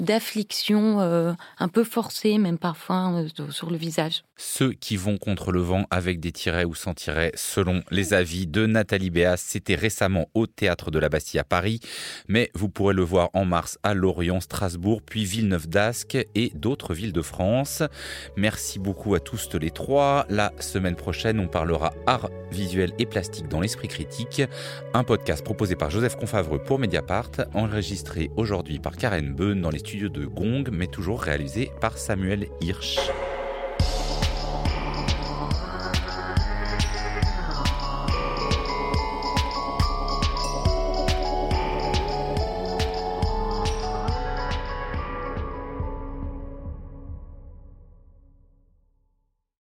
d'affliction euh, un peu forcée, même parfois euh, sur le visage. Ceux qui vont contre le vent avec des tirets ou sans tirets, selon les avis de Nathalie Béas, c'était récemment au théâtre de la Bastille à Paris, mais vous pourrez le voir en mars à Lorient, Strasbourg, puis Villeneuve d'Ascq et d'autres villes de France. Merci beaucoup à tous les trois. La semaine prochaine, on parlera art visuel et plastique dans l'esprit critique, un podcast proposé par Joseph Confavreux pour Mediapart, enregistré aujourd'hui par Karen Beun dans les studios de Gong, mais toujours réalisé par Samuel Hirsch.